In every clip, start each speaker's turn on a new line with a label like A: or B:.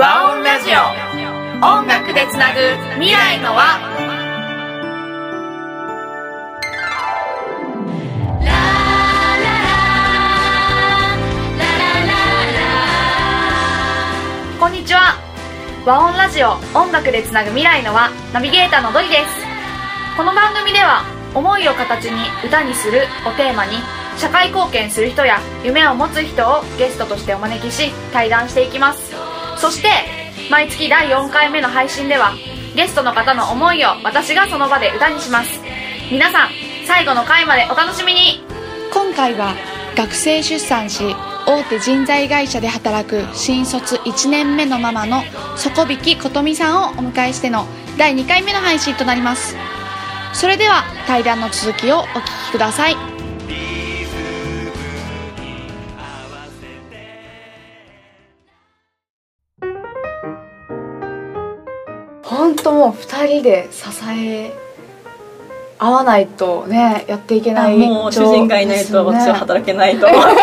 A: 和音ラジオ。音楽でつなぐ未来の輪こんにちは。和音ラジオ。音楽でつなぐ未来の輪ナビゲーターのドリです。この番組では思いを形に歌にするをテーマに社会貢献する人や夢を持つ人をゲストとしてお招きし対談していきます。そして毎月第4回目の配信ではゲストの方の思いを私がその場で歌にします。皆さん最後の回までお楽しみに。
B: 今回は学生出産し大手人材会社で働く新卒1年目のママの底引き琴美さんをお迎えしての第2回目の配信となります。それでは対談の続きをお聞きください。
C: もう2人で支え合わないとねやっていけない
D: もう主人がいないと私は働けないと思うので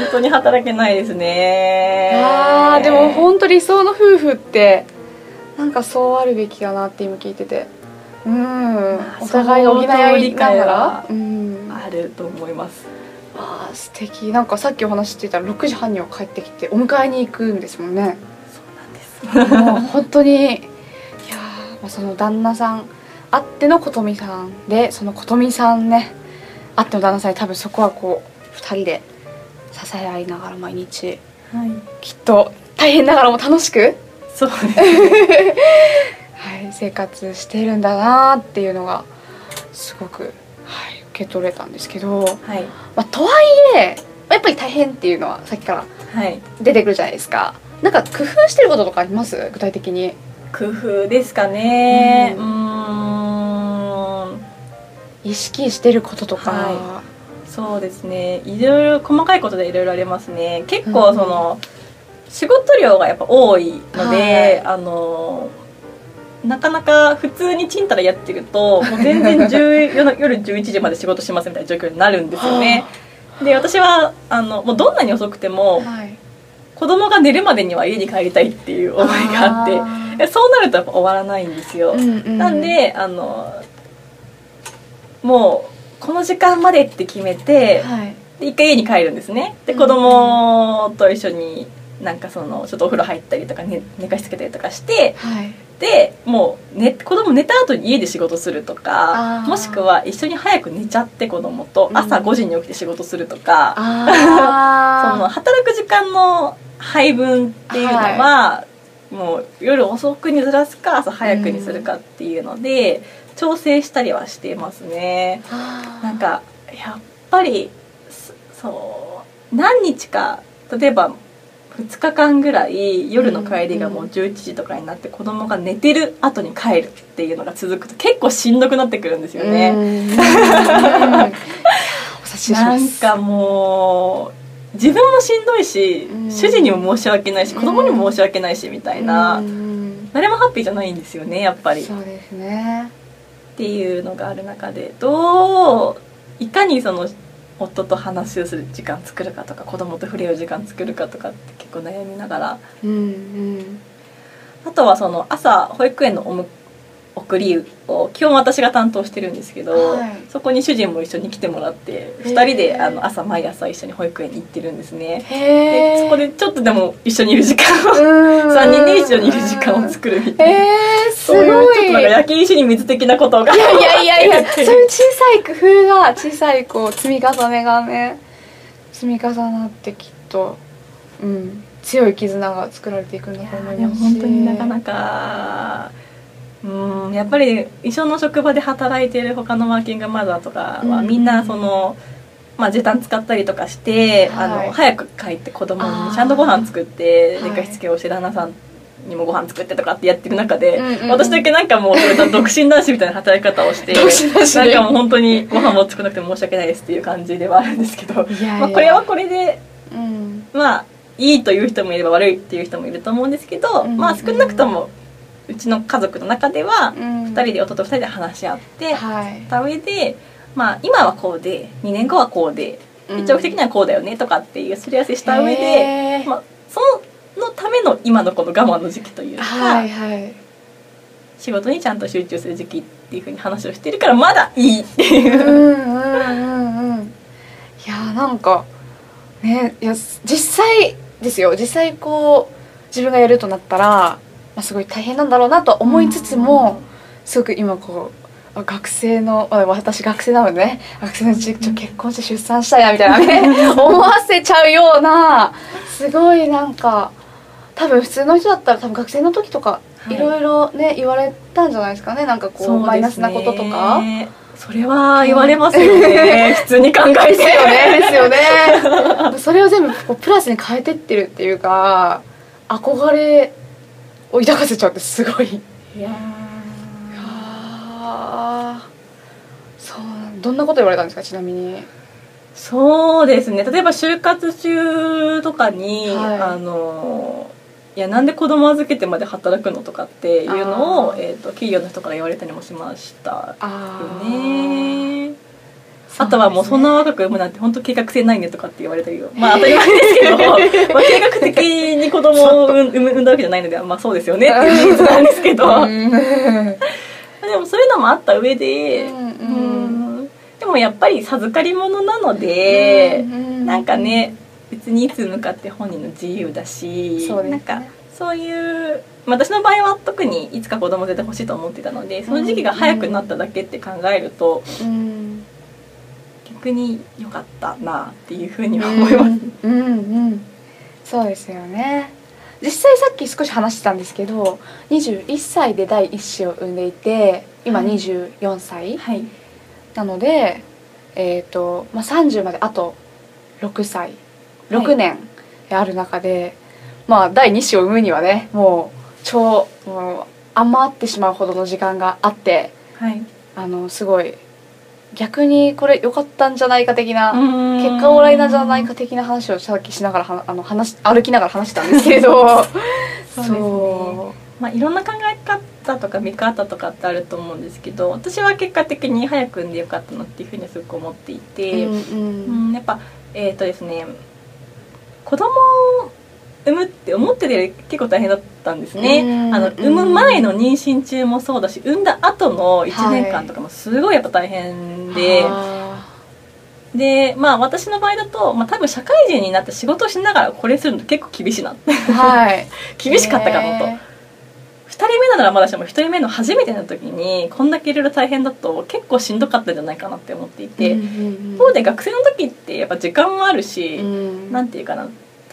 D: 本当に働けないですね。
C: あーでも本当理想の夫婦ってなんかそうあるべきかなって今聞いてて。うん。
D: あ
C: お互いが補いながら。
D: は
C: うん。
D: あると思います。
C: あー素敵。なんかさっきお話ししてたら6時半には帰ってきてお迎えに行くんですもんね。
D: そうなんです。
C: もう本当にその旦那さんあっての琴美さんでその琴美さんねあっての旦那さんに多分そこはこう2人で支え合いながら毎日
D: はい。
C: きっと大変ながらも楽しく、
D: そうです
C: はい、生活してるんだなーっていうのがすごく、はい、受け取れたんですけど、
D: はい。
C: まあ、とはいえやっぱり大変っていうのはさっきから
D: はい。
C: 出てくるじゃないですか。なんか工夫してることとかあります？具体的に
D: 工夫ですかね。
C: う
D: うん。
C: 意識してることとか、
D: はそうですね。いろいろ細かいことでいろいろありますね。結構その、仕事量がやっぱ多いので、あのなかなか普通にちんたらやってるともう全然10 夜の夜11時まで仕事しますみたいな状況になるんですよね。で私はあのもうどんなに遅くても
C: はい、
D: 子供が寝るまでには家に帰りたいっていう思いがあってそうなるとやっぱ終わらないんですよ、
C: ーうんうん。
D: なんであのもうこの時間までって決めて、
C: はい。
D: で一回家に帰るんですね。で
C: うん。
D: 子供と一緒になんかそのちょっとお風呂入ったりとか、ね、寝かしつけたりとかして
C: はい。
D: でもう、ね、子供寝た後に家で仕事するとかもしくは一緒に早く寝ちゃって子供と朝
C: うん。
D: 5時に起きて仕事するとか、
C: あ
D: その働く時間の配分っていうのは、もう夜遅くにずらすか朝早くにするかっていうので、調整したりはしてますね。
C: あ
D: なんかやっぱりそそう何日か例えば2日間ぐらい夜の帰りがもう11時とかになって子供が寝てる後に帰るっていうのが続くと結構しんどくなってくるんですよね。なんかもう自分もしんどいし、
C: うん。
D: 主人にも申し訳ないし子供にも申し訳ないしみたいな、
C: うん。
D: 誰もハッピーじゃないんですよねやっぱり。
C: そうですね。
D: っていうのがある中でどういかにその夫と話をする時間作るかとか子供と触れ合う時間作るかとかって結構悩みながら
C: うんうん。
D: あとはその朝保育園のおむ送りを基本私が担当してるんですけど、
C: はい。
D: そこに主人も一緒に来てもらって
C: へー。
D: 2人であの朝毎朝一緒に保育園に行ってるんですね。でそこでちょっとでも一緒にいる時間を3人で一緒にいる時間を作るみたいな。
C: えー、す
D: そういう
C: ごい
D: ちょっとなんか焼き石に水的なことが
C: いやいやいやいや そういう小さい工夫が小さいこう積み重ねがね積み重なってきっとうん強い絆が作られていくんだと思いますし。
D: 本当になかなかうんやっぱり一緒の職場で働いてる他のワーキングマザーとかは
C: うん。
D: みんなその、まあ、時短使ったりとかして、
C: はい。
D: あの早く帰って子供にちゃんとご飯作って
C: はい。
D: 寝かしつけをして旦那さんにもご飯作ってとかってやってる中で、
C: うんうんうん。
D: 私だけなんかもうそれと独身男子みたいな働き方をしてなんかもう本当にご飯も作らなくて申し訳ないですっていう感じではあるんですけど、まあ、これはこれで
C: うん。
D: まあいいという人もいれば悪いっていう人もいると思うんですけど、
C: うん。
D: まあ少なくともうちの家族の中では
C: うん。
D: 2人で夫と2人で話し合って
C: はい。
D: た上で、まあ、今はこうで2年後はこうで
C: うん。
D: 長期的にはこうだよねとかっていうすり合わせした上で、まあ、そのためのの今のこの我慢の時期というか、
C: はいはい。
D: 仕事にちゃんと集中する時期っていうふうに話をしてるからまだいいっていう。う。
C: んうんうんうん。いやーなんかねいや実際ですよ。実際こう自分がやるとなったら、まあ、すごい大変なんだろうなとは思いつつも、すごく今こうあ学生のあ私学生なのでね学生のうちちょ結婚して出産したいなみたいなね 思わせちゃうようなすごいなんか多分普通の人だったら多分学生の時とか
D: はい。
C: いろいろね言われたんじゃないですかね。なんかこう
D: ね。
C: マイナスなこととか。
D: それは言われますよね。普通に考えて。
C: ですよねですよね。それを全部こうプラスに変えてってるっていうか憧れを抱かせちゃうってすごい。い
D: いや
C: そうどんなこと言われたんですかちなみに。
D: そうですね。例えば就活中とかに、
C: はい。
D: あのいやなんで子供預けてまで働くのとかっていうのをえー、と企業の人から言われたりもしました
C: あ
D: よねあとはもうそんな若く産むなんて本当計画性ないねとかって言われたりよ まあ当たり前ですけど、まあ、計画的に子供を産んだわけじゃないのでまあそうですよねっていう事実なんですけど。
C: うん。
D: でもそういうのもあった上で、
C: うん
D: でもやっぱり授かり物なので、なんかね別にいつ産むかって本人の自由だし
C: ね。
D: なんかそういうまあ私の場合は特にいつか子供絶対欲しいと思ってたのでその時期が早くなっただけって考えると、
C: うん
D: 逆に良かったなっていうふうには思います。
C: うんうんうん。そうですよね。実際さっき少し話してたんですけど21歳で第一子を産んでいて今
D: はい。
C: 24歳、
D: はい。
C: なので、えーとまあ、30まであと6歳。
D: はい
C: 6年ある中で、まあ第2子を産むにはねもう超もう余ってしまうほどの時間があって
D: はい、
C: あのすごい逆にこれ良かったんじゃないか的な、
D: 結
C: 結果オーライなんじゃないか的な話をさっきしながらはあの話歩きながら話してたんですけれど。
D: そうですね。まあ、いろんな考え方とか見方とかってあると思うんですけど私は結果的に早く産んでよかったなっていうふうにはすごく思っていて、
C: うん
D: うん。やっぱえっ、とですね子供を産むって思ってて結構大変だったんですね、
C: うん
D: あの産む前の妊娠中もそうだし産んだ後の1年間とかもすごいやっぱ大変で、
C: あ。
D: でまあ私の場合だと、まあ、多分社会人になって仕事をしながらこれするの結構厳しいな。
C: はい。
D: 厳しかったかもと。
C: ね
D: 2人目ならまだしも1人目の初めての時にこんだけいろいろ大変だと結構しんどかったんじゃないかなって思っていて、
C: うんうん
D: で学生の時ってやっぱ時間もあるし、
C: うん。
D: なんていうかな。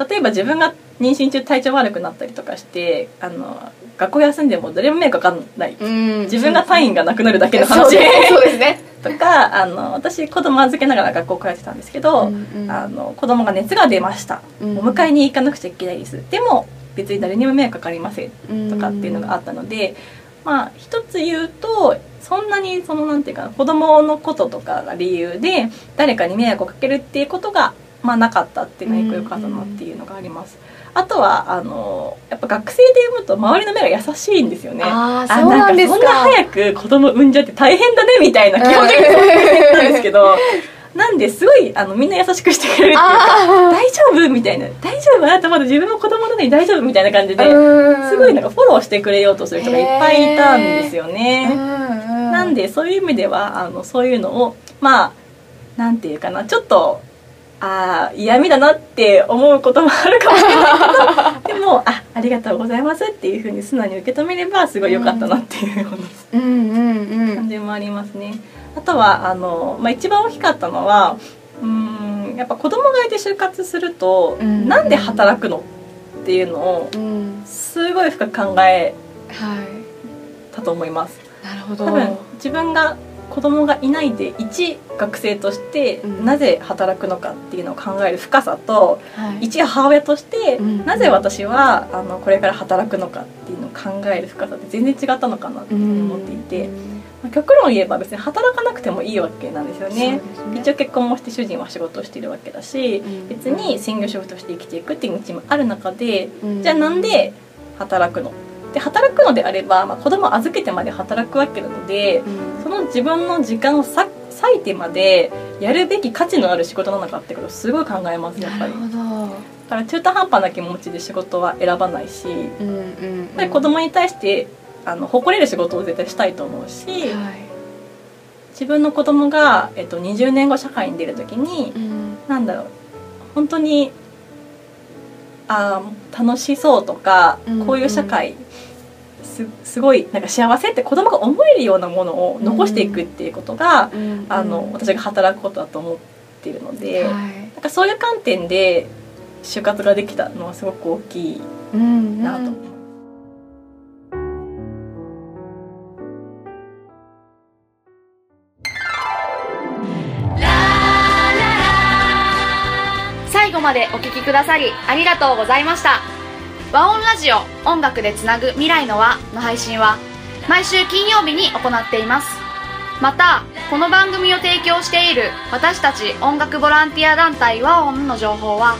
D: 例えば自分が妊娠中体調悪くなったりとかしてあの学校休んでも誰も迷惑かかんない、
C: うん。
D: 自分が単位がなくなるだけの話。
C: そうですね
D: とかあの私子供預けながら学校通ってたんですけど、
C: うんうん。
D: あの子供が熱が出ました、
C: うん
D: お迎えに行かなくちゃいけないです。でも別に誰にも迷惑かかりません。とかっていうのがあったので、まあ一つ言うとそんなにそのなんていうかな子供のこととかが理由で誰かに迷惑をかけるっていうことがまあなかったっていうのは一個良かったなっていうのがあります。あとはあのやっぱ学生で産むと周りの目が優しいんですよね。
C: ああそうなんですか
D: そんな早く子供産んじゃって大変だねみたいな基本的なんですけど。なんですごいあのみんな優しくしてくれるっていうか
C: あ
D: 大丈夫みたいな大丈夫あなたまだ自分も子供なのに大丈夫みたいな感じで
C: ー
D: すごいなんかフォローしてくれようとする人がいっぱいいたんですよね。
C: な
D: なんでそういう意味ではあのそういうのをまあなんていうかなちょっとあー嫌味だなって思うこともあるかもしれないけど でもあありがとうございますっていうふうに素直に受け止めればすごい良かったなっていうような
C: うんうんうん。
D: 感じもありますね。あとはあの、まあ、一番大きかったのはうーんやっぱ子供がいて就活すると、
C: うん。
D: なんで働くのっていうのを
C: うん。
D: すごい深く考え
C: はい。
D: たと思います。
C: なるほど。
D: 多分自分が子供がいないで一学生として
C: うん。
D: なぜ働くのかっていうのを考える深さと、
C: はい。
D: 一母親として
C: うん。
D: なぜ私はあのこれから働くのかっていうのを考える深さって全然違ったのかなって思っていて、まあ極論言えば別に働かなくてもいいわけなんですよね。一応結婚もして主人は仕事をしているわけだし、
C: うん。
D: 別に専業主婦として生きていくっていう道もある中で、
C: 応
D: じゃあなんで働くので働くのであれば、まあ、子供を預けてまで働くわけなのでその自分の時間をさ割いてまでやるべき価値のある仕事なのかってことをすごい考えますやっぱり。
C: なるほど。
D: だから中途半端な気持ちで仕事は選ばないし、やっ
C: うんうん。
D: ぱり子供に対してあの誇れる仕事を絶対したいと思うし、
C: はい。
D: 自分の子供がえっと20年後社会に出る時に
C: うん。
D: なんだろう本当にあー楽しそうとか、
C: うん。
D: こういう社会すすごいなんか幸せって子供が思えるようなものを残していくっていうことが、
C: うん。
D: あの私が働くことだと思っているので、
C: はい。
D: なんかそういう観点で就活ができたのはすごく大きい
C: うん
D: なと。
A: 最後までお聴きくださりありがとうございました和音ラジオ音楽でつなぐ未来の輪の配信は毎週金曜日に行っています。またこの番組を提供している私たち音楽ボランティア団体和音の情報は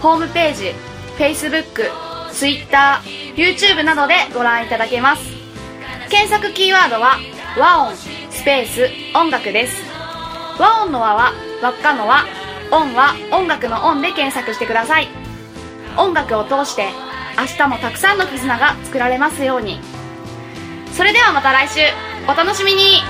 A: ホームページ Facebook、Twitter、YouTube などでご覧いただけます。検索キーワードは和音スペース音楽です。和音の和は輪っかの和。音は音楽の音で検索してください。音楽を通して明日もたくさんの絆が作られますように。それではまた来週。お楽しみに。